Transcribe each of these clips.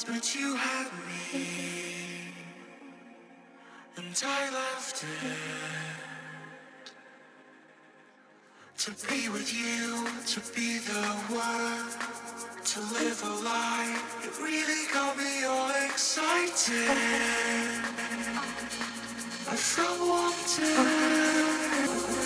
but you had me, and I left it to be with you, to be the one, to live a lie. It really got me all excited. I felt wanted.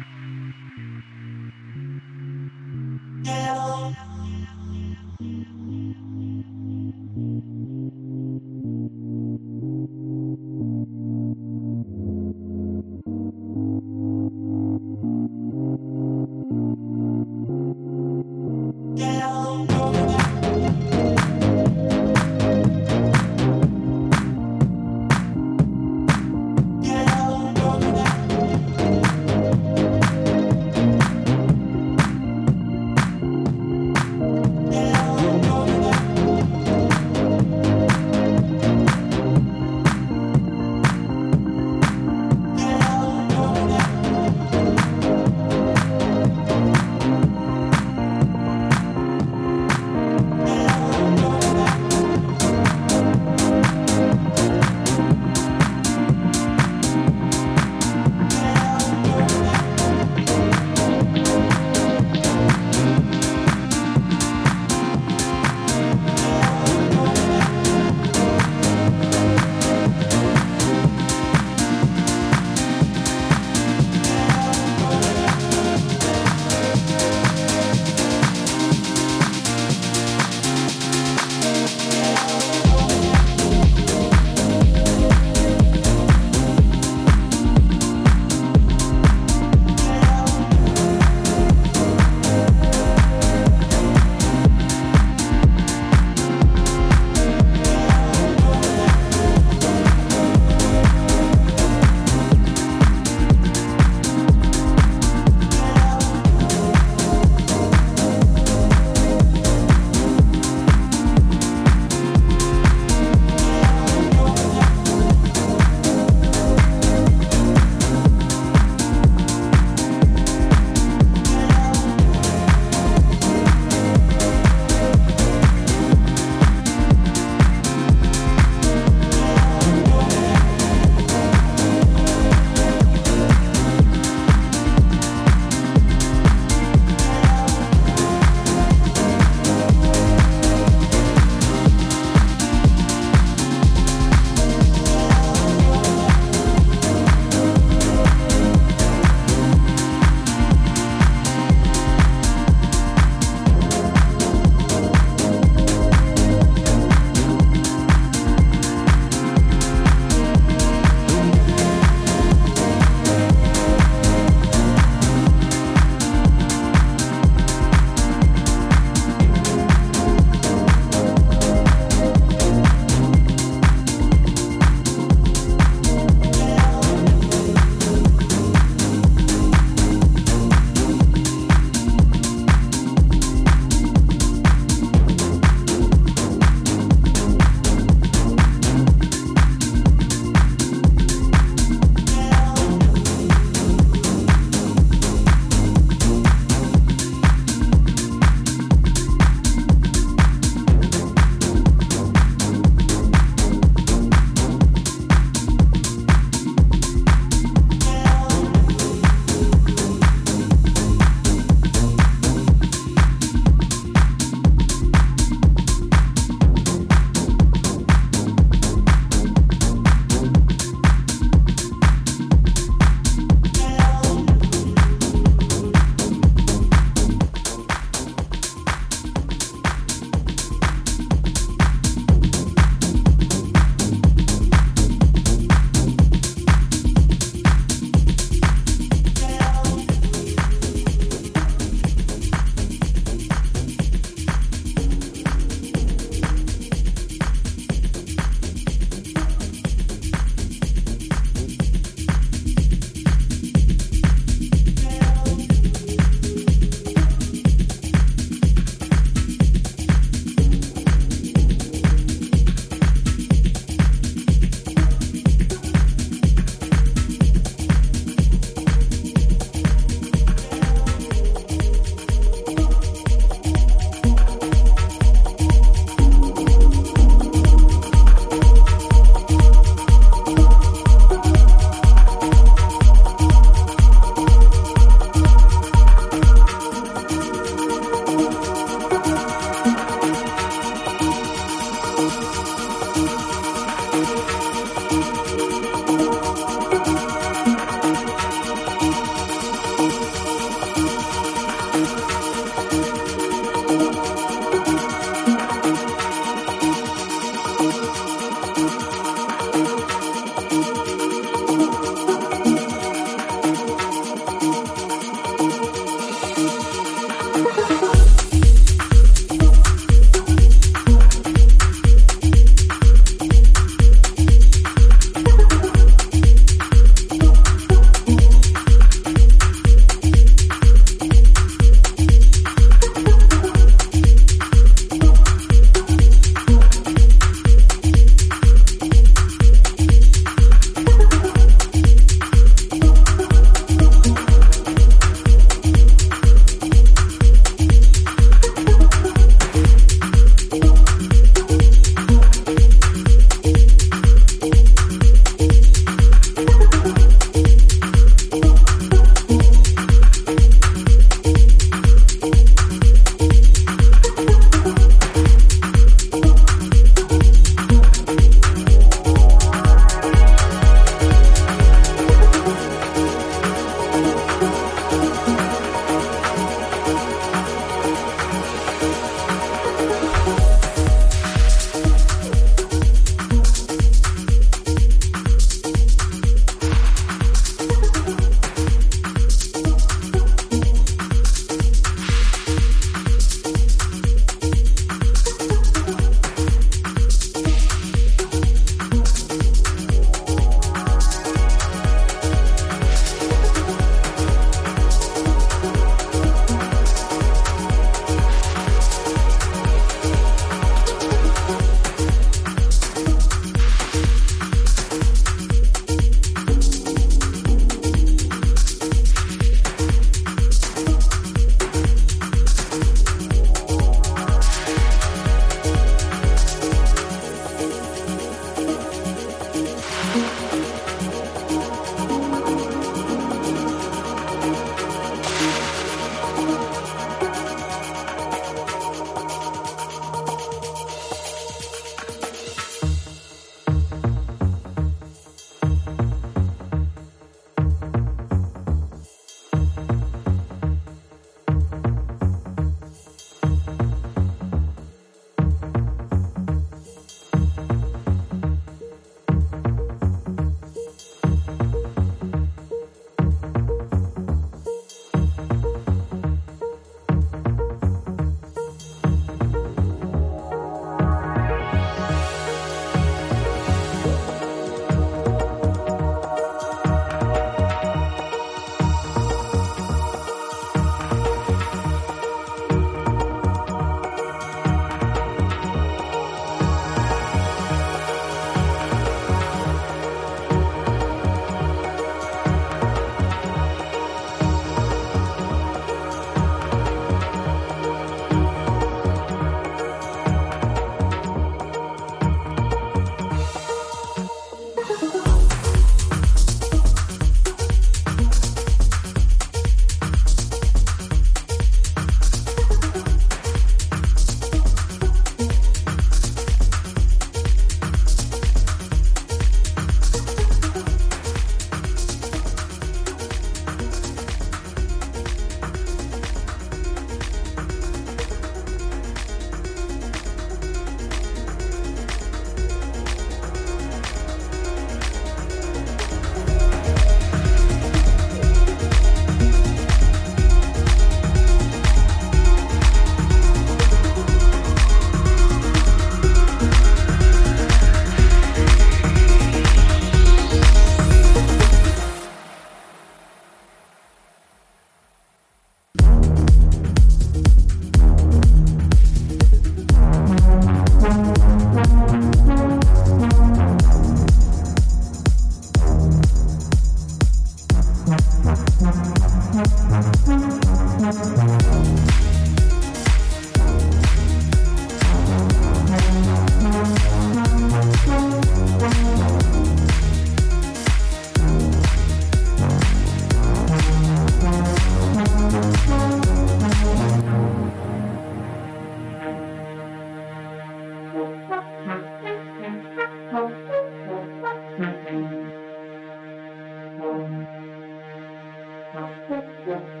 Thank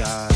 away